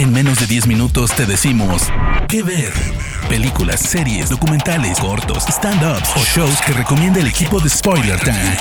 En menos de 10 minutos te decimos qué ver. Películas, series, documentales, cortos, stand-ups o shows que recomienda el equipo de Spoiler Time.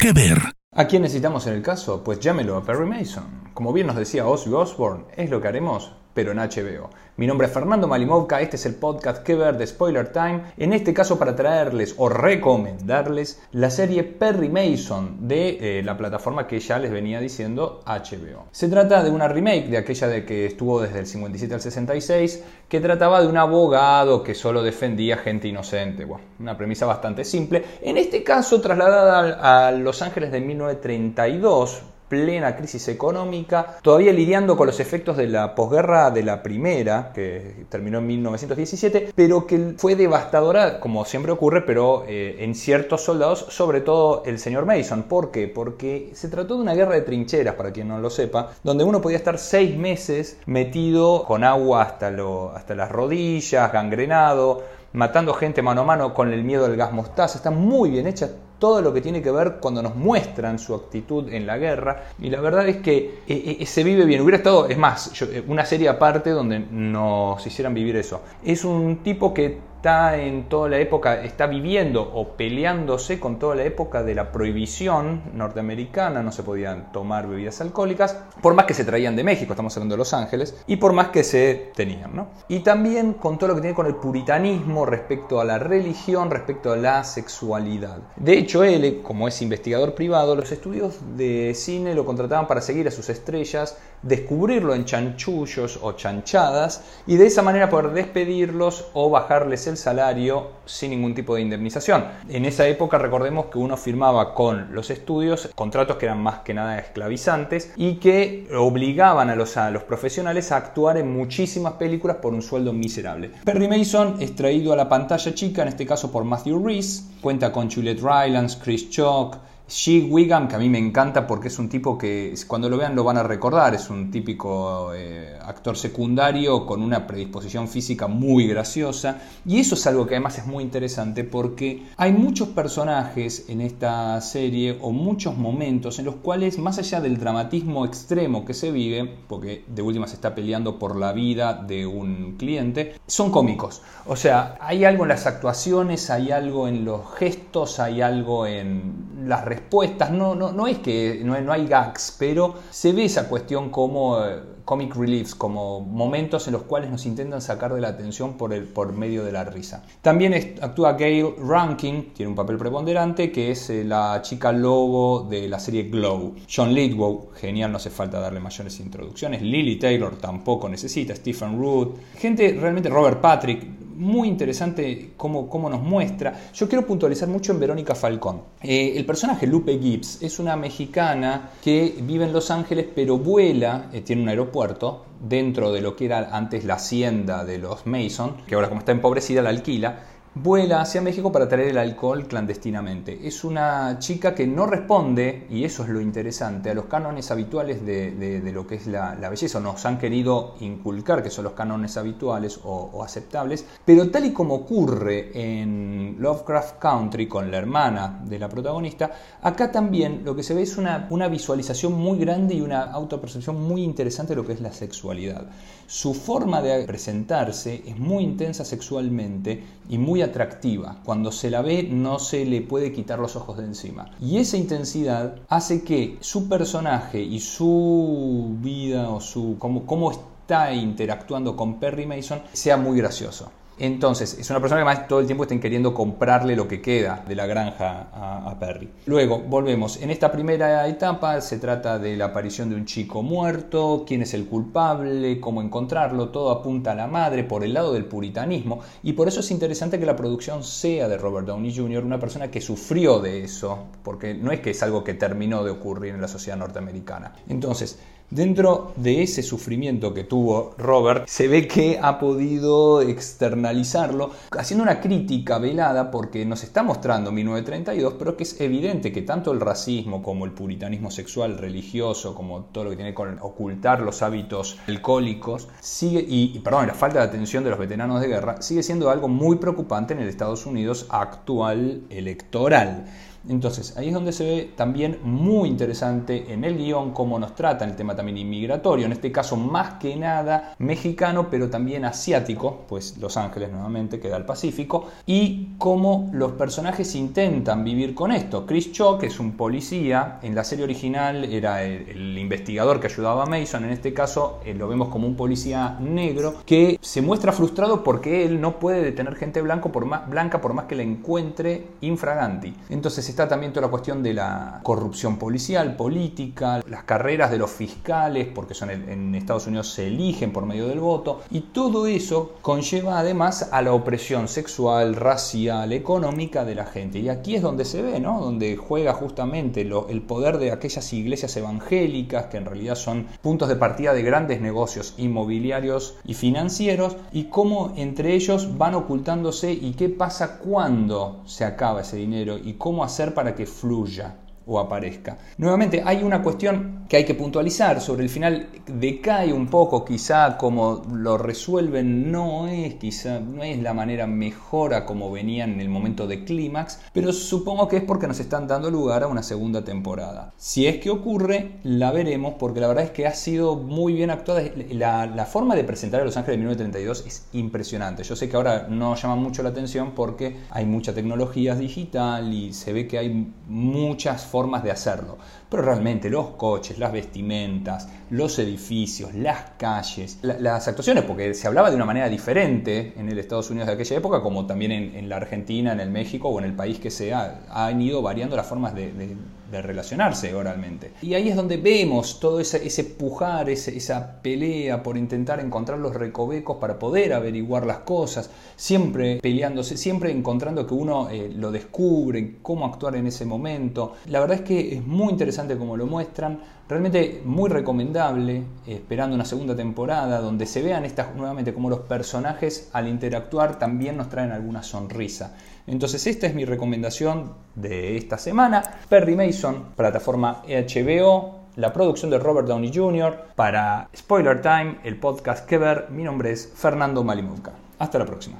¿Qué ver? ¿A quién necesitamos en el caso? Pues llámelo a Perry Mason. Como bien nos decía Ozzy Osbourne, es lo que haremos pero en HBO. Mi nombre es Fernando Malimovka, este es el podcast que ver de Spoiler Time, en este caso para traerles o recomendarles la serie Perry Mason de eh, la plataforma que ya les venía diciendo HBO. Se trata de una remake de aquella de que estuvo desde el 57 al 66, que trataba de un abogado que solo defendía gente inocente. Bueno, una premisa bastante simple. En este caso trasladada a Los Ángeles de 1932, plena crisis económica, todavía lidiando con los efectos de la posguerra de la primera, que terminó en 1917, pero que fue devastadora, como siempre ocurre, pero eh, en ciertos soldados, sobre todo el señor Mason. ¿Por qué? Porque se trató de una guerra de trincheras, para quien no lo sepa, donde uno podía estar seis meses metido con agua hasta, lo, hasta las rodillas, gangrenado, matando gente mano a mano con el miedo del gas mostaza. Está muy bien hecha todo lo que tiene que ver cuando nos muestran su actitud en la guerra. Y la verdad es que eh, eh, se vive bien. Hubiera estado, es más, eh, una serie aparte donde nos hicieran vivir eso. Es un tipo que está en toda la época, está viviendo o peleándose con toda la época de la prohibición norteamericana, no se podían tomar bebidas alcohólicas, por más que se traían de México, estamos hablando de Los Ángeles, y por más que se tenían, ¿no? Y también con todo lo que tiene con el puritanismo respecto a la religión, respecto a la sexualidad. De hecho, él, como es investigador privado, los estudios de cine lo contrataban para seguir a sus estrellas, descubrirlo en chanchullos o chanchadas, y de esa manera poder despedirlos o bajarles el salario sin ningún tipo de indemnización. En esa época recordemos que uno firmaba con los estudios contratos que eran más que nada esclavizantes y que obligaban a los, a los profesionales a actuar en muchísimas películas por un sueldo miserable. Perry Mason es traído a la pantalla chica, en este caso por Matthew Reese, cuenta con Juliette Rylance, Chris Chalk, Shig Wiggum, que a mí me encanta porque es un tipo que cuando lo vean lo van a recordar, es un típico eh, actor secundario con una predisposición física muy graciosa y eso es algo que además es muy interesante porque hay muchos personajes en esta serie o muchos momentos en los cuales más allá del dramatismo extremo que se vive, porque de última se está peleando por la vida de un cliente, son cómicos. O sea, hay algo en las actuaciones, hay algo en los gestos, hay algo en las respuestas, no, no, no es que no, no, hay gags, pero se ve esa cuestión como eh, comic reliefs, como momentos en los cuales nos intentan sacar de la atención por, el, por medio de la risa. También actúa Gail Rankin, tiene un papel preponderante, que es eh, la chica lobo de la serie Glow. John Lithgow, genial, no hace falta darle mayores introducciones. Lily Taylor tampoco necesita, Stephen Root. Gente realmente, Robert Patrick, muy interesante cómo, cómo, nos muestra. Yo quiero puntualizar mucho en Verónica Falcón. Eh, el personaje Lupe Gibbs es una mexicana que vive en Los Ángeles pero vuela, eh, tiene un aeropuerto dentro de lo que era antes la hacienda de los Mason, que ahora como está empobrecida la alquila, vuela hacia México para traer el alcohol clandestinamente. Es una chica que no responde, y eso es lo interesante, a los cánones habituales de, lo que es la, belleza. Nos han querido inculcar que son los cánones habituales o, aceptables, pero tal y como ocurre en Lovecraft Country con la hermana de la protagonista, acá también lo que se ve es una, una visualización muy grande y una autopercepción muy interesante de lo que es la sexualidad. Su forma de presentarse es muy intensa sexualmente y muy atractiva. Cuando se la ve no se le puede quitar los ojos de encima. Y esa intensidad hace que su personaje y su vida o su cómo, cómo está interactuando con Perry Mason sea muy gracioso. Entonces, es una persona que más todo el tiempo estén queriendo comprarle lo que queda de la granja a, Perry. Luego, volvemos. En esta primera etapa se trata de la aparición de un chico muerto, quién es el culpable, cómo encontrarlo, todo apunta a la madre por el lado del puritanismo y por eso es interesante que la producción sea de Robert Downey Jr., una persona que sufrió de eso, porque no es que es algo que terminó de ocurrir en la sociedad norteamericana. Entonces, Dentro de ese sufrimiento que tuvo Robert, se ve que ha podido externalizarlo haciendo una crítica velada porque nos está mostrando 1932, pero que es evidente que tanto el racismo como el puritanismo sexual, religioso, como todo lo que tiene con ocultar los hábitos alcohólicos, sigue, y, perdón, la falta de atención de los veteranos de guerra, sigue siendo algo muy preocupante en el Estados Unidos actual electoral. Entonces, ahí es donde se ve también muy interesante en el guion cómo nos tratan el tema también inmigratorio, en este caso más que nada mexicano, pero también asiático, pues Los Ángeles nuevamente queda al Pacífico, y cómo los personajes intentan vivir con esto. Chris Cho, que es un policía, en la serie original era el, investigador que ayudaba a Mason, en este caso eh, lo vemos como un policía negro que se muestra frustrado porque él no puede detener gente blanco blanca por más que la encuentre infraganti. Entonces está también toda la cuestión de la corrupción policial, política, las carreras de los fiscales, porque son en Estados Unidos se eligen por medio del voto, y todo eso conlleva además a la opresión sexual, racial, económica de la gente. Y aquí es donde se ve, ¿no? Donde juega justamente el poder de aquellas iglesias evangélicas que en realidad son puntos de partida de grandes negocios inmobiliarios y financieros y cómo entre ellos van ocultándose y qué pasa cuando se acaba ese dinero y cómo hacer para que fluya o aparezca. Nuevamente, hay una cuestión que hay que puntualizar. Sobre el final decae un poco, quizá como lo resuelven no es, quizá no es la manera mejor a como venían en el momento de clímax, pero supongo que es porque nos están dando lugar a una segunda temporada. Si es que ocurre, la veremos porque la verdad es que ha sido muy bien actuada. La, la forma de presentar a Los Ángeles de 1932 es impresionante. Yo sé que ahora no llama mucho la atención porque hay mucha tecnología digital y se ve que hay muchas formas de hacerlo. Pero realmente los coches, las vestimentas, los edificios, las calles, las actuaciones, porque se hablaba de una manera diferente en el Estados Unidos de aquella época, como también en, la Argentina, en el México o en el país que sea, han ido variando las formas de relacionarse oralmente. Y ahí es donde vemos todo ese, ese pujar, esa pelea por intentar encontrar los recovecos para poder averiguar las cosas, siempre peleándose, siempre encontrando que uno eh, lo descubre, cómo actuar en ese momento. La verdad es que es muy interesante como lo muestran, realmente muy recomendable, esperando una segunda temporada donde se vean estas nuevamente como los personajes al interactuar también nos traen alguna sonrisa. Entonces esta es mi recomendación de esta semana. Perry Mason, plataforma HBO, la producción de Robert Downey Jr. Para Spoiler Time, el podcast que ver, mi nombre es Fernando Malimovka. Hasta la próxima.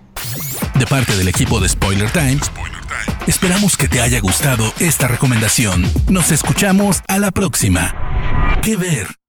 De parte del equipo de Spoiler Time, esperamos que te haya gustado esta recomendación. Nos escuchamos a la próxima. ¿Qué ver?